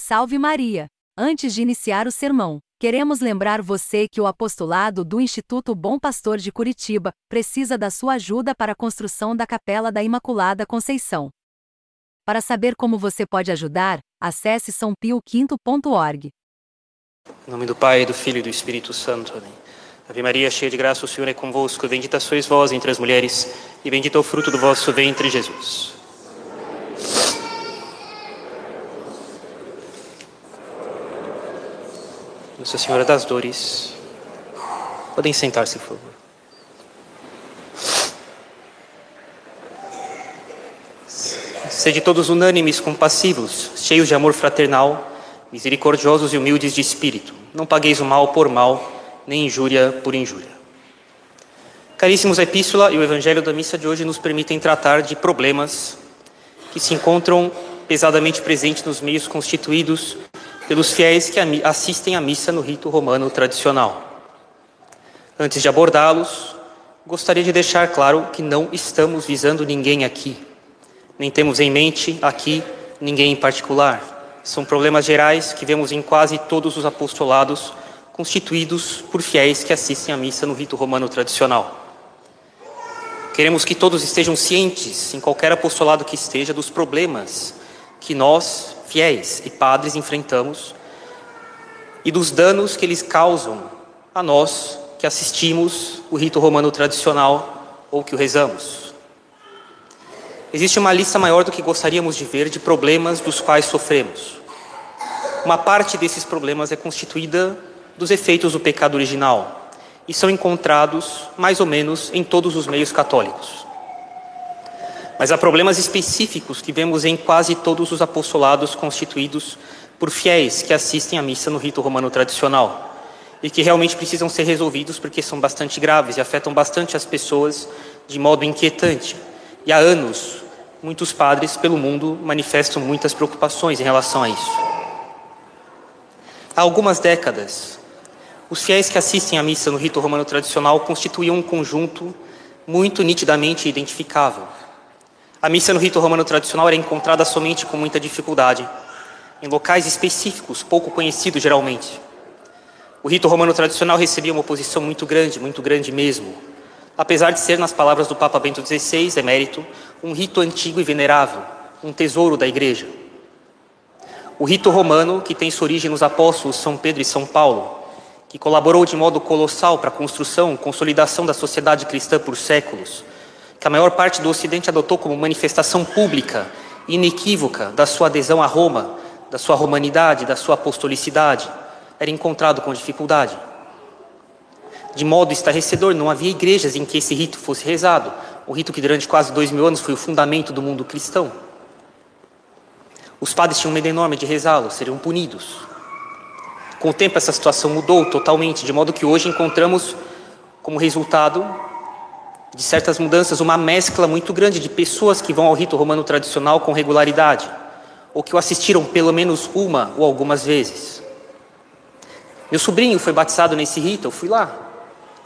Salve Maria! Antes de iniciar o sermão, queremos lembrar você que o apostolado do Instituto Bom Pastor de Curitiba precisa da sua ajuda para a construção da Capela da Imaculada Conceição. Para saber como você pode ajudar, acesse sãopioquinto.org. Em nome do Pai, do Filho e do Espírito Santo. Amém. Ave Maria, cheia de graça, o Senhor é convosco. Bendita sois vós entre as mulheres, e bendito é o fruto do vosso ventre, Jesus. Nossa Senhora das Dores. Podem sentar-se, por favor. Sede todos unânimes, compassivos, cheios de amor fraternal, misericordiosos e humildes de espírito. Não pagueis o mal por mal, nem injúria por injúria. Caríssimos, a Epístola e o Evangelho da missa de hoje nos permitem tratar de problemas que se encontram pesadamente presentes nos meios constituídos pelos fiéis que assistem à missa no rito romano tradicional. Antes de abordá-los, gostaria de deixar claro que não estamos visando ninguém aqui, nem temos em mente aqui ninguém em particular. São problemas gerais que vemos em quase todos os apostolados constituídos por fiéis que assistem à missa no rito romano tradicional. Queremos que todos estejam cientes, em qualquer apostolado que esteja, dos problemas que nós, fiéis e padres, enfrentamos e dos danos que eles causam a nós que assistimos o rito romano tradicional ou que o rezamos. Existe uma lista maior do que gostaríamos de ver de problemas dos quais sofremos. Uma parte desses problemas é constituída dos efeitos do pecado original e são encontrados mais ou menos em todos os meios católicos. Mas há problemas específicos que vemos em quase todos os apostolados constituídos por fiéis que assistem à missa no rito romano tradicional e que realmente precisam ser resolvidos porque são bastante graves e afetam bastante as pessoas de modo inquietante. E há anos, muitos padres pelo mundo manifestam muitas preocupações em relação a isso. Há algumas décadas, os fiéis que assistem à missa no rito romano tradicional constituíam um conjunto muito nitidamente identificável. A missa no rito romano tradicional era encontrada somente com muita dificuldade, em locais específicos, pouco conhecidos geralmente. O rito romano tradicional recebia uma oposição muito grande, muito grande mesmo, apesar de ser, nas palavras do Papa Bento XVI, emérito, um rito antigo e venerável, um tesouro da Igreja. O rito romano, que tem sua origem nos apóstolos São Pedro e São Paulo, que colaborou de modo colossal para a construção e consolidação da sociedade cristã por séculos, que a maior parte do Ocidente adotou como manifestação pública inequívoca da sua adesão a Roma, da sua romanidade, da sua apostolicidade, era encontrado com dificuldade. De modo estarrecedor, não havia igrejas em que esse rito fosse rezado, o rito que durante quase dois mil anos foi o fundamento do mundo cristão. Os padres tinham medo enorme de rezá-lo, seriam punidos. Com o tempo, essa situação mudou totalmente, de modo que hoje encontramos como resultado de certas mudanças uma mescla muito grande de pessoas que vão ao rito romano tradicional com regularidade, ou que o assistiram pelo menos uma ou algumas vezes. Meu sobrinho foi batizado nesse rito, eu fui lá.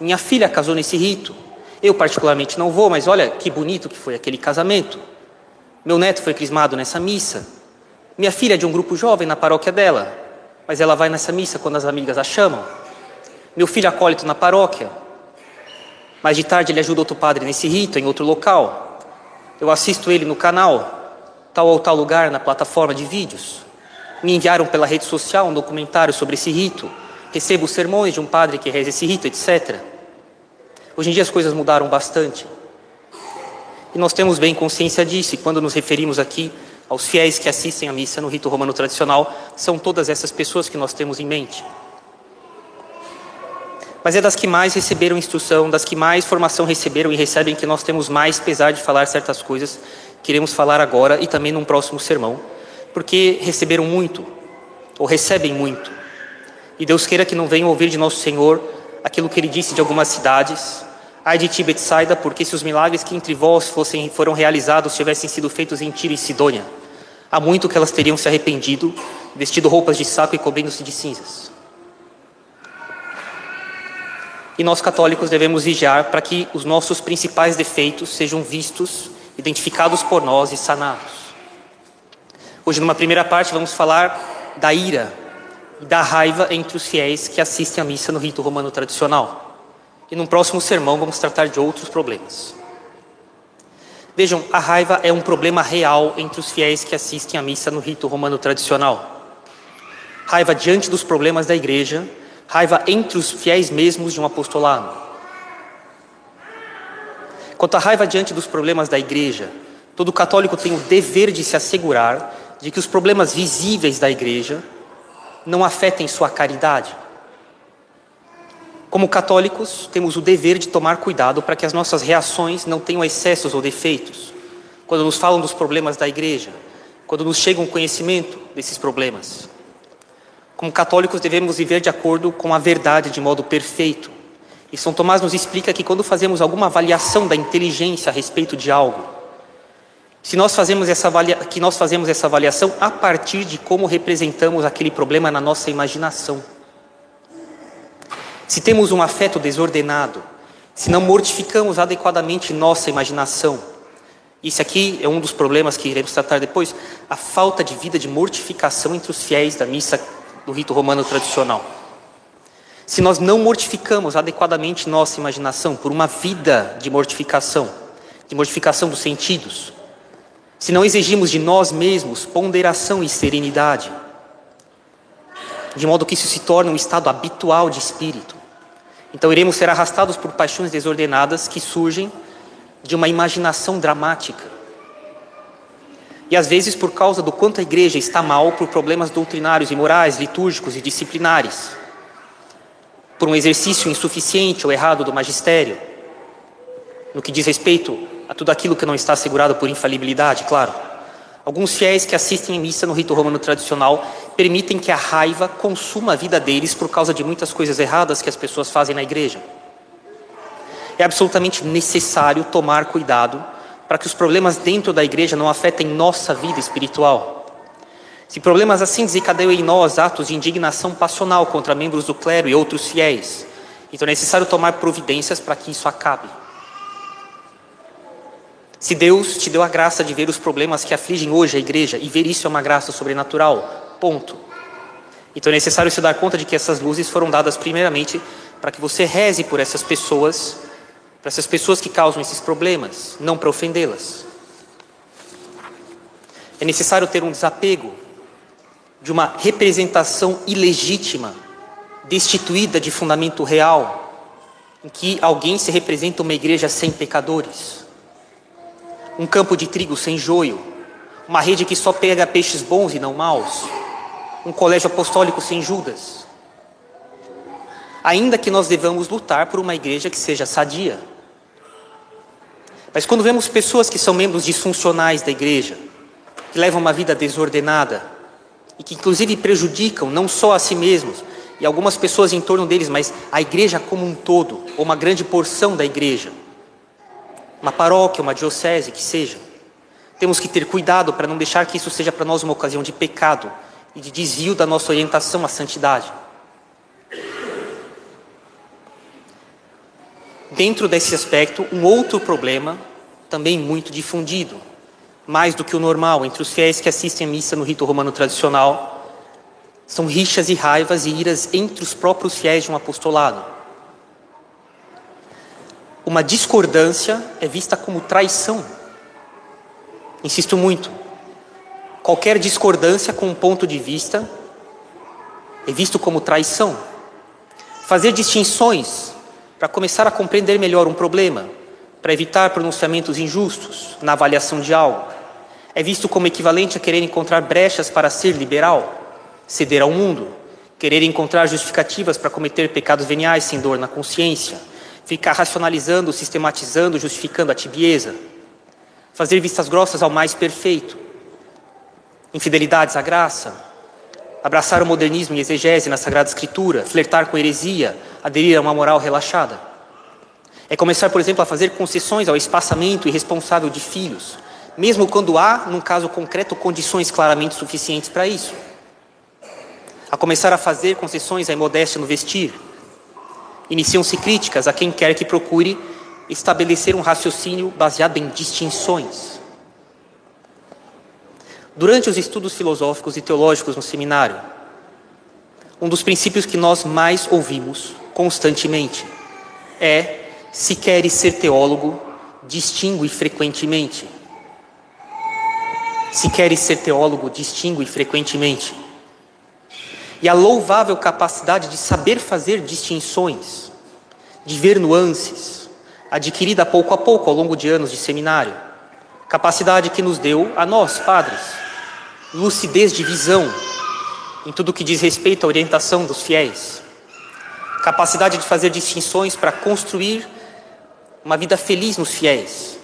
Minha filha casou nesse rito. Eu, particularmente, não vou, mas olha que bonito que foi aquele casamento. Meu neto foi crismado nessa missa. Minha filha é de um grupo jovem na paróquia dela mas ela vai nessa missa quando as amigas a chamam. Meu filho acólito na paróquia, mas de tarde ele ajuda outro padre nesse rito, em outro local. Eu assisto ele no canal, tal ou tal lugar, na plataforma de vídeos. Me enviaram pela rede social um documentário sobre esse rito. Recebo sermões de um padre que reza esse rito, etc. Hoje em dia as coisas mudaram bastante. E nós temos bem consciência disso, e quando nos referimos aqui aos fiéis que assistem à missa no rito romano tradicional, são todas essas pessoas que nós temos em mente. Mas é das que mais receberam instrução, das que mais formação receberam e recebem que nós temos mais pesar de falar certas coisas, queremos falar agora e também num próximo sermão, porque receberam muito, ou recebem muito. E Deus queira que não venham ouvir de nosso Senhor aquilo que ele disse de algumas cidades, Ai de ti, Betsaida, porque se os milagres que entre vós fossem, foram realizados tivessem sido feitos em Tiro e Sidônia, Há muito que elas teriam se arrependido, vestido roupas de saco e cobrindo-se de cinzas. E nós católicos devemos vigiar para que os nossos principais defeitos sejam vistos, identificados por nós e sanados. Hoje, numa primeira parte, vamos falar da ira e da raiva entre os fiéis que assistem à missa no rito romano tradicional. E num próximo sermão vamos tratar de outros problemas. Vejam, a raiva é um problema real entre os fiéis que assistem à missa no rito romano tradicional. Raiva diante dos problemas da igreja, raiva entre os fiéis mesmos de um apostolado. Quanto à raiva diante dos problemas da igreja, todo católico tem o dever de se assegurar de que os problemas visíveis da igreja não afetem sua caridade. Como católicos, temos o dever de tomar cuidado para que as nossas reações não tenham excessos ou defeitos. Quando nos falam dos problemas da igreja, quando nos chega um conhecimento desses problemas. Como católicos, devemos viver de acordo com a verdade de modo perfeito. E São Tomás nos explica que quando fazemos alguma avaliação da inteligência a respeito de algo, se nós fazemos essa avalia... que nós fazemos essa avaliação a partir de como representamos aquele problema na nossa imaginação. Se temos um afeto desordenado, se não mortificamos adequadamente nossa imaginação, isso aqui é um dos problemas que iremos tratar depois, a falta de vida de mortificação entre os fiéis da missa do rito romano tradicional. Se nós não mortificamos adequadamente nossa imaginação por uma vida de mortificação, de mortificação dos sentidos, se não exigimos de nós mesmos ponderação e serenidade, de modo que isso se torne um estado habitual de espírito, então iremos ser arrastados por paixões desordenadas que surgem de uma imaginação dramática. E às vezes por causa do quanto a igreja está mal por problemas doutrinários e morais, litúrgicos e disciplinares, por um exercício insuficiente ou errado do magistério, no que diz respeito a tudo aquilo que não está assegurado por infalibilidade, claro. Alguns fiéis que assistem à missa no rito romano tradicional permitem que a raiva consuma a vida deles por causa de muitas coisas erradas que as pessoas fazem na igreja. É absolutamente necessário tomar cuidado para que os problemas dentro da igreja não afetem nossa vida espiritual. Se problemas assim desencadeiam em nós atos de indignação passional contra membros do clero e outros fiéis, então é necessário tomar providências para que isso acabe. Se Deus te deu a graça de ver os problemas que afligem hoje a igreja, e ver isso é uma graça sobrenatural, ponto. Então é necessário se dar conta de que essas luzes foram dadas primeiramente para que você reze por essas pessoas, para essas pessoas que causam esses problemas, não para ofendê-las. É necessário ter um desapego de uma representação ilegítima, destituída de fundamento real, em que alguém se representa uma igreja sem pecadores um campo de trigo sem joio, uma rede que só pega peixes bons e não maus, um colégio apostólico sem Judas. Ainda que nós devamos lutar por uma igreja que seja sadia. Mas quando vemos pessoas que são membros disfuncionais da igreja, que levam uma vida desordenada e que inclusive prejudicam não só a si mesmos e algumas pessoas em torno deles, mas a igreja como um todo, ou uma grande porção da igreja, uma paróquia, uma diocese, que seja. Temos que ter cuidado para não deixar que isso seja para nós uma ocasião de pecado e de desvio da nossa orientação à santidade. Dentro desse aspecto, um outro problema, também muito difundido, mais do que o normal entre os fiéis que assistem à missa no rito romano tradicional, são rixas e raivas e iras entre os próprios fiéis de um apostolado uma discordância é vista como traição. Insisto muito. Qualquer discordância com um ponto de vista é visto como traição. Fazer distinções para começar a compreender melhor um problema, para evitar pronunciamentos injustos na avaliação de algo, é visto como equivalente a querer encontrar brechas para ser liberal, ceder ao mundo, querer encontrar justificativas para cometer pecados veniais sem dor na consciência ficar racionalizando, sistematizando, justificando a tibieza, fazer vistas grossas ao mais perfeito, infidelidades à graça, abraçar o modernismo e exegese na Sagrada Escritura, flertar com heresia, aderir a uma moral relaxada. É começar, por exemplo, a fazer concessões ao espaçamento irresponsável de filhos, mesmo quando há, num caso concreto, condições claramente suficientes para isso. A começar a fazer concessões à imodéstia no vestir, Iniciam-se críticas a quem quer que procure estabelecer um raciocínio baseado em distinções. Durante os estudos filosóficos e teológicos no seminário, um dos princípios que nós mais ouvimos constantemente é: se queres ser teólogo, distingue frequentemente. Se queres ser teólogo, distingue frequentemente. E a louvável capacidade de saber fazer distinções, de ver nuances, adquirida pouco a pouco ao longo de anos de seminário. Capacidade que nos deu a nós, padres, lucidez de visão em tudo que diz respeito à orientação dos fiéis. Capacidade de fazer distinções para construir uma vida feliz nos fiéis,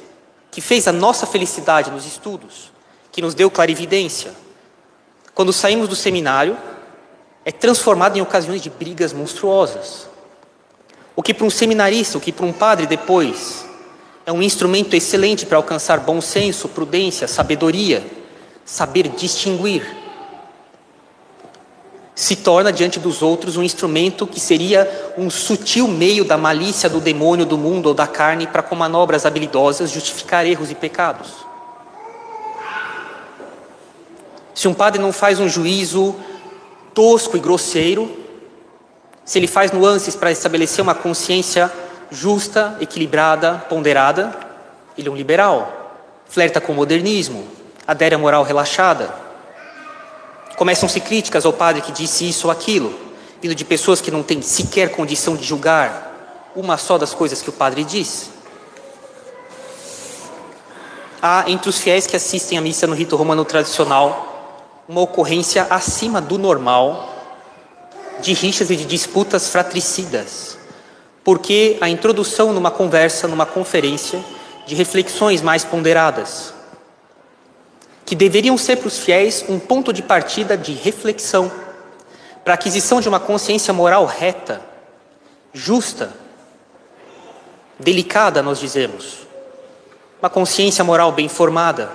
que fez a nossa felicidade nos estudos, que nos deu clarividência. Quando saímos do seminário, é transformado em ocasiões de brigas monstruosas. O que para um seminarista, o que para um padre depois, é um instrumento excelente para alcançar bom senso, prudência, sabedoria, saber distinguir, se torna diante dos outros um instrumento que seria um sutil meio da malícia do demônio do mundo ou da carne para, com manobras habilidosas, justificar erros e pecados. Se um padre não faz um juízo tosco e grosseiro, se ele faz nuances para estabelecer uma consciência justa, equilibrada, ponderada, ele é um liberal. Flerta com o modernismo, adere à moral relaxada. Começam-se críticas ao padre que disse isso ou aquilo, vindo de pessoas que não têm sequer condição de julgar uma só das coisas que o padre diz. Há entre os fiéis que assistem à missa no rito romano tradicional uma ocorrência acima do normal de rixas e de disputas fratricidas, porque a introdução numa conversa, numa conferência, de reflexões mais ponderadas, que deveriam ser para os fiéis um ponto de partida de reflexão, para a aquisição de uma consciência moral reta, justa, delicada, nós dizemos, uma consciência moral bem formada,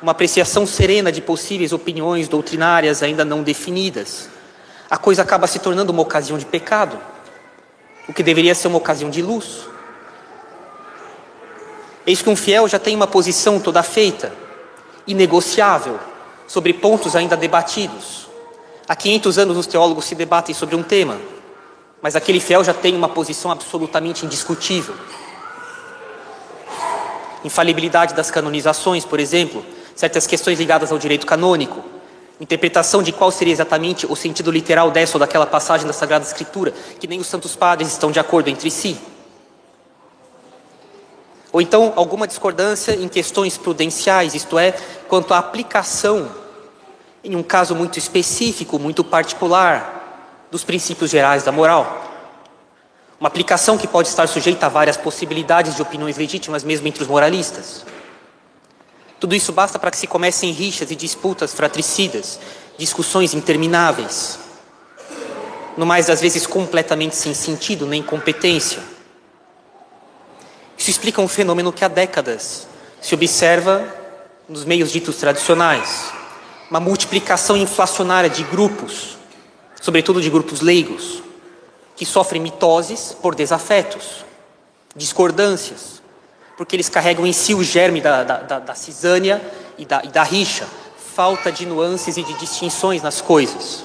uma apreciação serena de possíveis opiniões doutrinárias ainda não definidas. A coisa acaba se tornando uma ocasião de pecado, o que deveria ser uma ocasião de luz. Eis que um fiel já tem uma posição toda feita, inegociável, sobre pontos ainda debatidos. Há 500 anos os teólogos se debatem sobre um tema, mas aquele fiel já tem uma posição absolutamente indiscutível. Infalibilidade das canonizações, por exemplo, certas questões ligadas ao direito canônico, interpretação de qual seria exatamente o sentido literal dessa ou daquela passagem da Sagrada Escritura, que nem os santos padres estão de acordo entre si. Ou então alguma discordância em questões prudenciais, isto é, quanto à aplicação, em um caso muito específico, muito particular, dos princípios gerais da moral. Uma aplicação que pode estar sujeita a várias possibilidades de opiniões legítimas, mesmo entre os moralistas. Tudo isso basta para que se comecem rixas e disputas fratricidas, discussões intermináveis, no mais das vezes completamente sem sentido nem competência. Isso explica um fenômeno que há décadas se observa nos meios ditos tradicionais, uma multiplicação inflacionária de grupos, sobretudo de grupos leigos, que sofrem mitoses por desafetos, discordâncias, porque eles carregam em si o germe da, da, da, da cisânia e da, e da rixa, falta de nuances e de distinções nas coisas.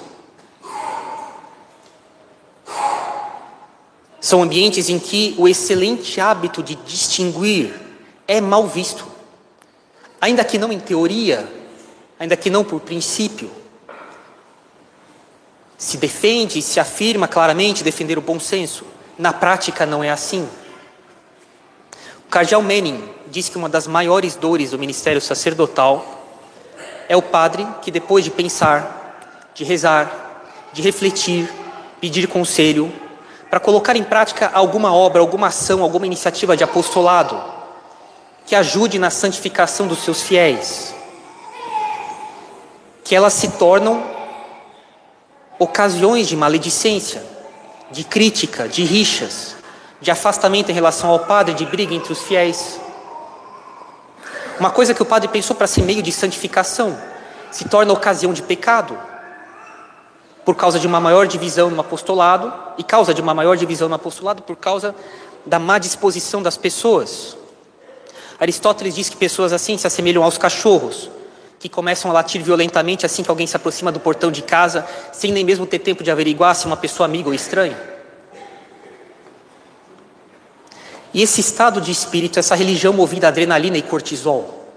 São ambientes em que o excelente hábito de distinguir é mal visto, ainda que não em teoria, ainda que não por princípio. Se defende, se afirma claramente defender o bom senso, na prática não é assim. Cardeal Manning diz que uma das maiores dores do ministério sacerdotal é o padre que, depois de pensar, de rezar, de refletir, pedir conselho, para colocar em prática alguma obra, alguma ação, alguma iniciativa de apostolado que ajude na santificação dos seus fiéis, que elas se tornam ocasiões de maledicência, de crítica, de rixas, de afastamento em relação ao padre, de briga entre os fiéis. Uma coisa que o padre pensou para ser meio de santificação se torna ocasião de pecado, por causa de uma maior divisão no apostolado, e causa de uma maior divisão no apostolado por causa da má disposição das pessoas. Aristóteles diz que pessoas assim se assemelham aos cachorros, que começam a latir violentamente assim que alguém se aproxima do portão de casa, sem nem mesmo ter tempo de averiguar se é uma pessoa amiga ou estranha. E esse estado de espírito, essa religião movida a adrenalina e cortisol,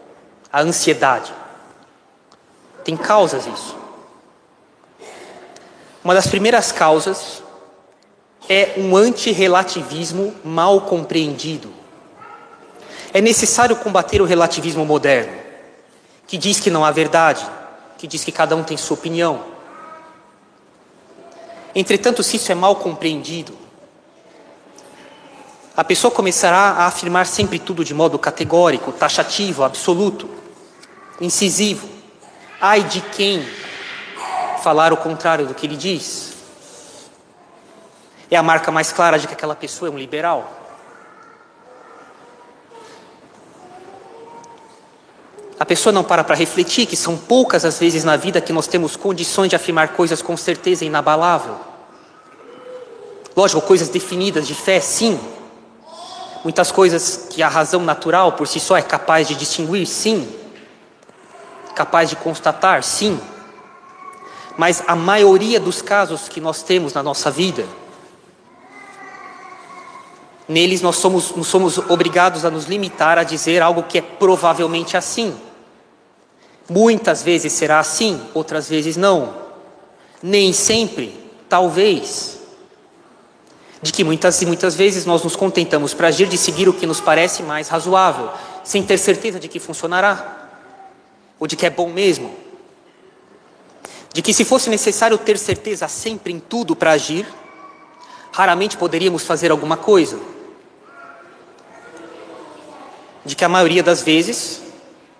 a ansiedade, tem causas isso. Uma das primeiras causas é um antirrelativismo mal compreendido. É necessário combater o relativismo moderno, que diz que não há verdade, que diz que cada um tem sua opinião. Entretanto, se isso é mal compreendido, a pessoa começará a afirmar sempre tudo de modo categórico, taxativo, absoluto, incisivo. Ai de quem falar o contrário do que ele diz. É a marca mais clara de que aquela pessoa é um liberal. A pessoa não para para refletir que são poucas as vezes na vida que nós temos condições de afirmar coisas com certeza inabalável. Lógico, coisas definidas de fé, sim. Muitas coisas que a razão natural por si só é capaz de distinguir, sim. Capaz de constatar, sim. Mas a maioria dos casos que nós temos na nossa vida, neles nós somos, nós somos obrigados a nos limitar a dizer algo que é provavelmente assim. Muitas vezes será assim, outras vezes não. Nem sempre, talvez. De que muitas e muitas vezes nós nos contentamos para agir de seguir o que nos parece mais razoável, sem ter certeza de que funcionará, ou de que é bom mesmo de que se fosse necessário ter certeza sempre em tudo para agir, raramente poderíamos fazer alguma coisa. De que a maioria das vezes,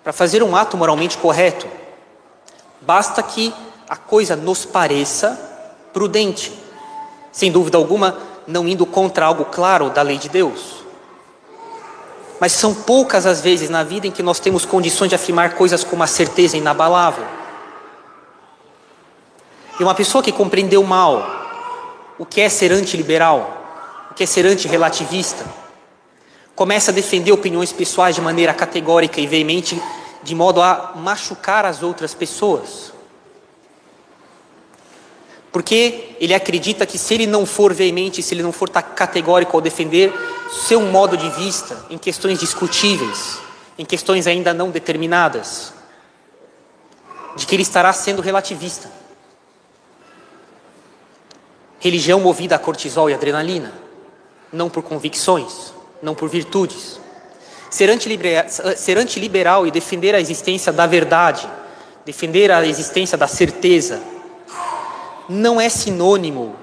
para fazer um ato moralmente correto, basta que a coisa nos pareça prudente, sem dúvida alguma, não indo contra algo claro da lei de Deus. Mas são poucas as vezes na vida em que nós temos condições de afirmar coisas com uma certeza inabalável. E uma pessoa que compreendeu mal o que é ser antiliberal, o que é ser antirrelativista, começa a defender opiniões pessoais de maneira categórica e veemente, de modo a machucar as outras pessoas. Porque ele acredita que se ele não for veemente, se ele não for categórico ao defender seu modo de vista em questões discutíveis, em questões ainda não determinadas, de que ele estará sendo relativista. Religião movida a cortisol e adrenalina, não por convicções, não por virtudes. Ser antiliberal, ser antiliberal e defender a existência da verdade, defender a existência da certeza, não é sinônimo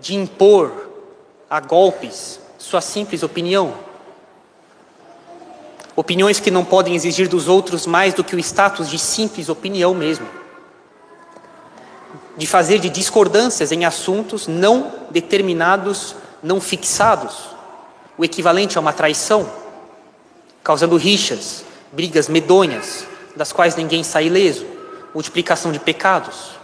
de impor a golpes sua simples opinião. Opiniões que não podem exigir dos outros mais do que o status de simples opinião mesmo de fazer de discordâncias em assuntos não determinados, não fixados, o equivalente a uma traição, causando rixas, brigas medonhas, das quais ninguém sai ileso, multiplicação de pecados.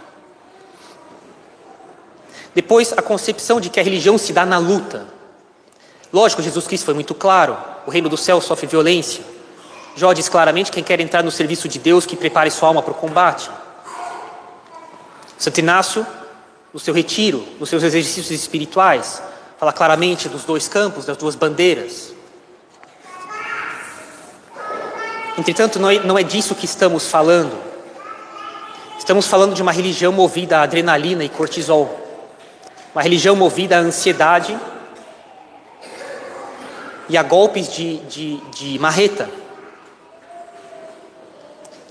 Depois, a concepção de que a religião se dá na luta. Lógico, Jesus Cristo foi muito claro: o reino do céu sofre violência. Jó diz claramente: quem quer entrar no serviço de Deus, que prepare sua alma para o combate. Santo Inácio, no seu retiro, nos seus exercícios espirituais, fala claramente dos dois campos, das duas bandeiras. Entretanto, não é, é disso que estamos falando. Estamos falando de uma religião movida a adrenalina e cortisol, uma religião movida à ansiedade e a golpes de, de, de marreta,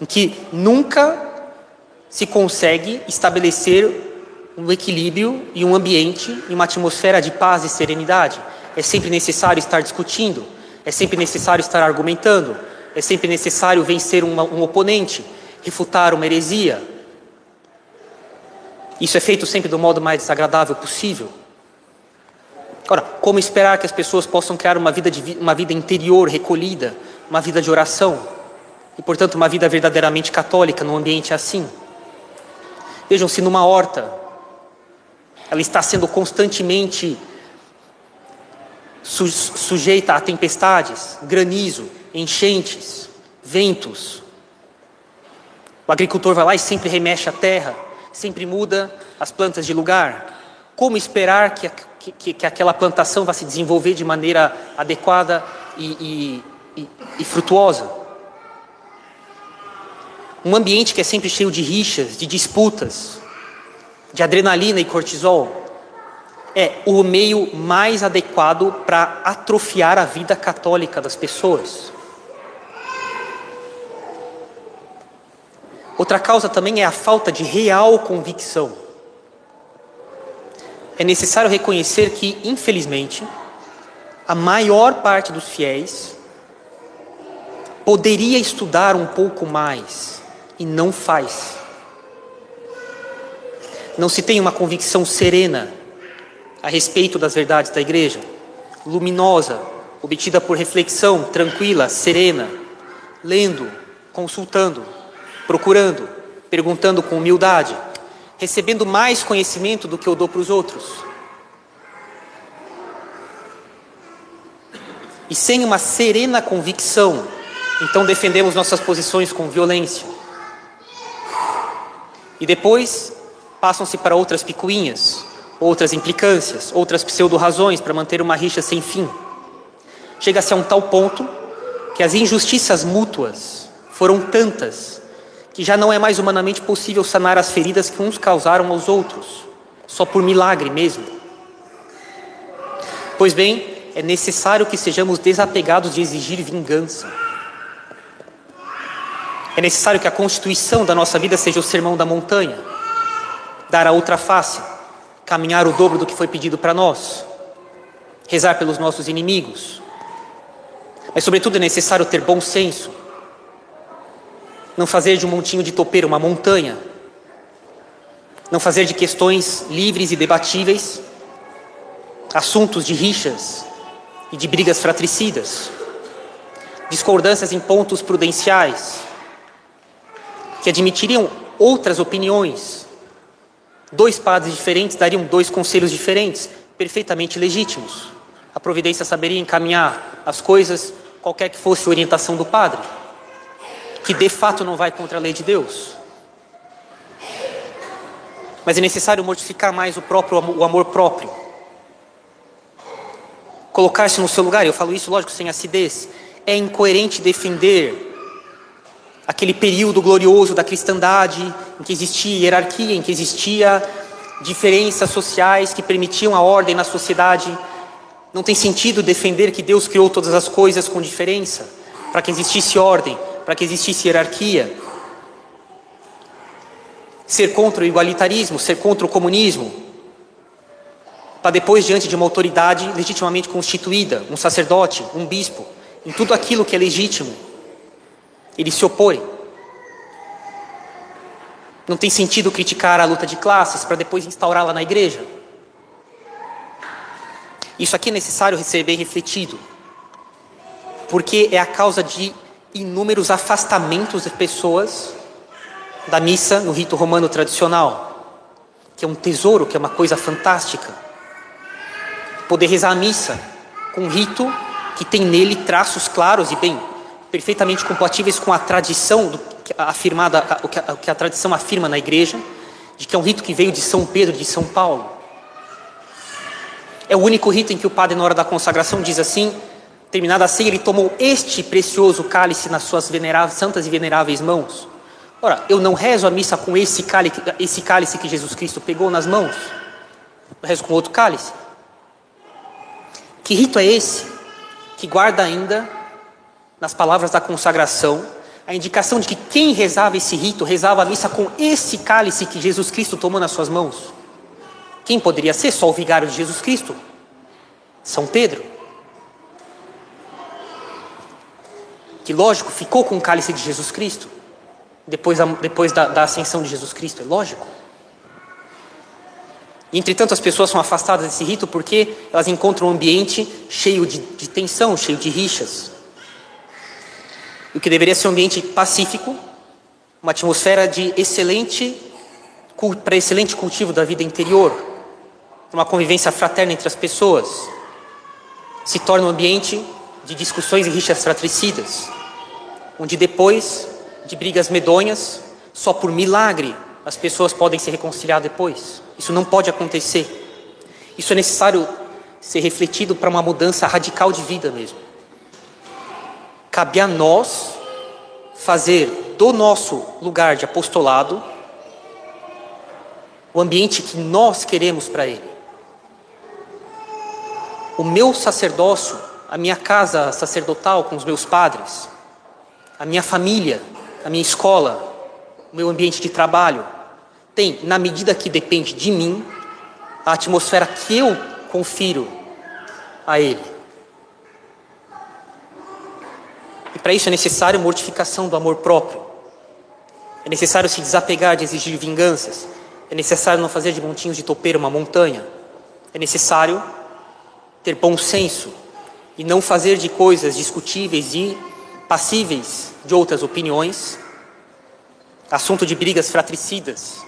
em que nunca se consegue estabelecer um equilíbrio e um ambiente e uma atmosfera de paz e serenidade. É sempre necessário estar discutindo, é sempre necessário estar argumentando, é sempre necessário vencer um oponente, refutar uma heresia. Isso é feito sempre do modo mais desagradável possível. Ora, como esperar que as pessoas possam criar uma vida, de, uma vida interior, recolhida, uma vida de oração, e portanto uma vida verdadeiramente católica num ambiente assim? Vejam, se numa horta ela está sendo constantemente su sujeita a tempestades, granizo, enchentes, ventos. O agricultor vai lá e sempre remexe a terra, sempre muda as plantas de lugar. Como esperar que, que, que aquela plantação vá se desenvolver de maneira adequada e, e, e, e frutuosa? Um ambiente que é sempre cheio de rixas, de disputas, de adrenalina e cortisol, é o meio mais adequado para atrofiar a vida católica das pessoas. Outra causa também é a falta de real convicção. É necessário reconhecer que, infelizmente, a maior parte dos fiéis poderia estudar um pouco mais e não faz. Não se tem uma convicção serena a respeito das verdades da igreja, luminosa, obtida por reflexão tranquila, serena, lendo, consultando, procurando, perguntando com humildade, recebendo mais conhecimento do que eu dou para os outros. E sem uma serena convicção, então defendemos nossas posições com violência. E depois passam-se para outras picuinhas, outras implicâncias, outras pseudo-razões para manter uma rixa sem fim. Chega-se a um tal ponto que as injustiças mútuas foram tantas que já não é mais humanamente possível sanar as feridas que uns causaram aos outros, só por milagre mesmo. Pois bem, é necessário que sejamos desapegados de exigir vingança. É necessário que a constituição da nossa vida seja o sermão da montanha, dar a outra face, caminhar o dobro do que foi pedido para nós, rezar pelos nossos inimigos. Mas, sobretudo, é necessário ter bom senso, não fazer de um montinho de topeira uma montanha, não fazer de questões livres e debatíveis assuntos de rixas e de brigas fratricidas, discordâncias em pontos prudenciais, que admitiriam outras opiniões, Dois padres diferentes dariam dois conselhos diferentes, perfeitamente legítimos. A providência saberia encaminhar as coisas, qualquer que fosse a orientação do padre, que de fato não vai contra a lei de Deus. Mas é necessário mortificar mais o próprio o amor próprio. Colocar-se no seu lugar, eu falo isso, lógico, sem acidez. É incoerente defender aquele período glorioso da cristandade, em que existia hierarquia, em que existia diferenças sociais que permitiam a ordem na sociedade. Não tem sentido defender que Deus criou todas as coisas com diferença, para que existisse ordem, para que existisse hierarquia. Ser contra o igualitarismo, ser contra o comunismo, para depois, diante de uma autoridade legitimamente constituída, um sacerdote, um bispo, em tudo aquilo que é legítimo, ele se opõe. Não tem sentido criticar a luta de classes para depois instaurá-la na igreja. Isso aqui é necessário receber refletido, porque é a causa de inúmeros afastamentos de pessoas da missa no rito romano tradicional, que é um tesouro, que é uma coisa fantástica. Poder rezar a missa com um rito que tem nele traços claros e bem perfeitamente compatíveis com a tradição do, afirmada, o que, a, o que a tradição afirma na igreja, de que é um rito que veio de São Pedro, de São Paulo. É o único rito em que o padre, na hora da consagração, diz assim: terminada a ceia, ele tomou este precioso cálice nas suas santas e veneráveis mãos. Ora, eu não rezo a missa com esse cálice, esse cálice que Jesus Cristo pegou nas mãos. Eu rezo com outro cálice. Que rito é esse que guarda ainda nas palavras da consagração, a indicação de que quem rezava esse rito rezava a missa com esse cálice que Jesus Cristo tomou nas suas mãos. Quem poderia ser? Só o vigário de Jesus Cristo? São Pedro. Que lógico, ficou com o cálice de Jesus Cristo, depois, da, depois da, da ascensão de Jesus Cristo, é lógico. Entretanto, as pessoas são afastadas desse rito porque elas encontram um ambiente cheio de, de tensão, cheio de rixas o que deveria ser um ambiente pacífico, uma atmosfera de excelente para excelente cultivo da vida interior, uma convivência fraterna entre as pessoas, se torna um ambiente de discussões e rixas fratricidas, onde depois de brigas medonhas só por milagre as pessoas podem se reconciliar depois. Isso não pode acontecer. Isso é necessário ser refletido para uma mudança radical de vida mesmo. Cabe a nós fazer do nosso lugar de apostolado o ambiente que nós queremos para ele. O meu sacerdócio, a minha casa sacerdotal com os meus padres, a minha família, a minha escola, o meu ambiente de trabalho, tem, na medida que depende de mim, a atmosfera que eu confiro a ele. E para isso é necessário mortificação do amor próprio. É necessário se desapegar de exigir vinganças. É necessário não fazer de montinhos de topeira uma montanha. É necessário ter bom senso e não fazer de coisas discutíveis e passíveis de outras opiniões assunto de brigas fratricidas.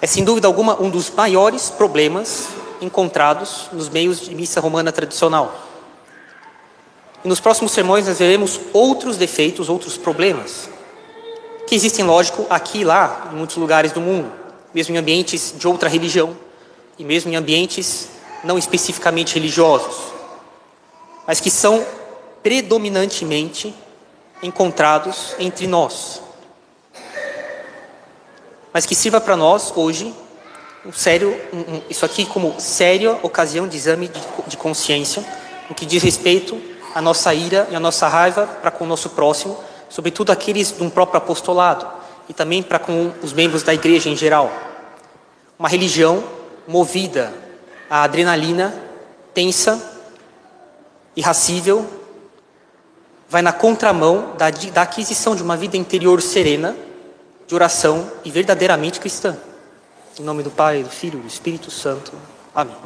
É sem dúvida alguma um dos maiores problemas encontrados nos meios de missa romana tradicional. E nos próximos sermões nós veremos outros defeitos, outros problemas, que existem, lógico, aqui e lá, em muitos lugares do mundo, mesmo em ambientes de outra religião, e mesmo em ambientes não especificamente religiosos, mas que são predominantemente encontrados entre nós. Mas que sirva para nós hoje um sério, um, um, isso aqui como séria ocasião de exame de, de consciência, no que diz respeito à nossa ira e à nossa raiva para com o nosso próximo, sobretudo aqueles de um próprio apostolado e também para com os membros da igreja em geral. Uma religião movida à adrenalina tensa, irracível, vai na contramão da, da aquisição de uma vida interior serena, de oração e verdadeiramente cristã. Em nome do Pai, do Filho e do Espírito Santo. Amém.